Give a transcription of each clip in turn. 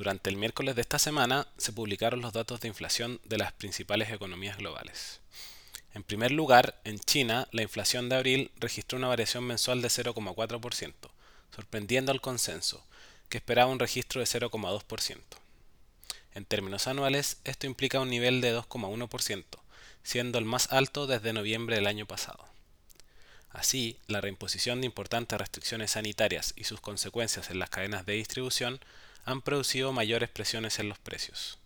Durante el miércoles de esta semana se publicaron los datos de inflación de las principales economías globales. En primer lugar, en China, la inflación de abril registró una variación mensual de 0,4%, sorprendiendo al consenso, que esperaba un registro de 0,2%. En términos anuales, esto implica un nivel de 2,1%, siendo el más alto desde noviembre del año pasado. Así, la reimposición de importantes restricciones sanitarias y sus consecuencias en las cadenas de distribución han producido mayores presiones en los precios.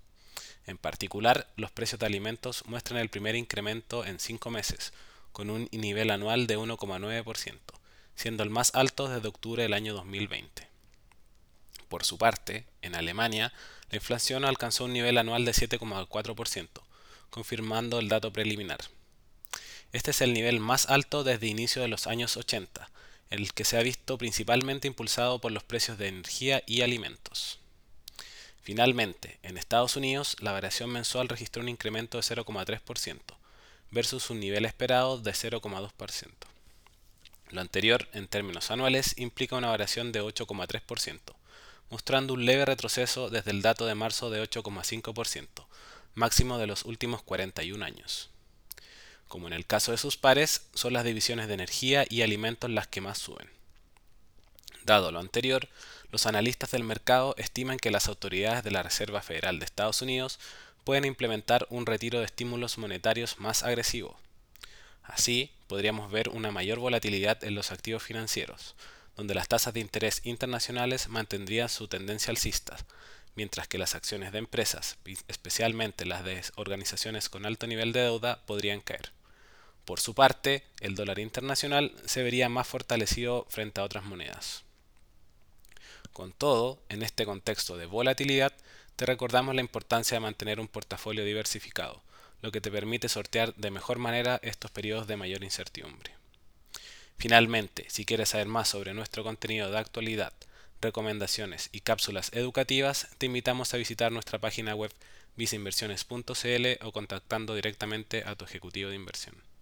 En particular, los precios de alimentos muestran el primer incremento en cinco meses, con un nivel anual de 1,9%, siendo el más alto desde octubre del año 2020. Por su parte, en Alemania, la inflación alcanzó un nivel anual de 7,4%, confirmando el dato preliminar. Este es el nivel más alto desde inicio de los años 80, el que se ha visto principalmente impulsado por los precios de energía y alimentos. Finalmente, en Estados Unidos, la variación mensual registró un incremento de 0,3% versus un nivel esperado de 0,2%. Lo anterior, en términos anuales, implica una variación de 8,3%, mostrando un leve retroceso desde el dato de marzo de 8,5%, máximo de los últimos 41 años. Como en el caso de sus pares, son las divisiones de energía y alimentos las que más suben. Dado lo anterior, los analistas del mercado estiman que las autoridades de la Reserva Federal de Estados Unidos pueden implementar un retiro de estímulos monetarios más agresivo. Así, podríamos ver una mayor volatilidad en los activos financieros, donde las tasas de interés internacionales mantendrían su tendencia alcista, mientras que las acciones de empresas, especialmente las de organizaciones con alto nivel de deuda, podrían caer. Por su parte, el dólar internacional se vería más fortalecido frente a otras monedas. Con todo, en este contexto de volatilidad, te recordamos la importancia de mantener un portafolio diversificado, lo que te permite sortear de mejor manera estos periodos de mayor incertidumbre. Finalmente, si quieres saber más sobre nuestro contenido de actualidad, recomendaciones y cápsulas educativas, te invitamos a visitar nuestra página web viceinversiones.cl o contactando directamente a tu ejecutivo de inversión.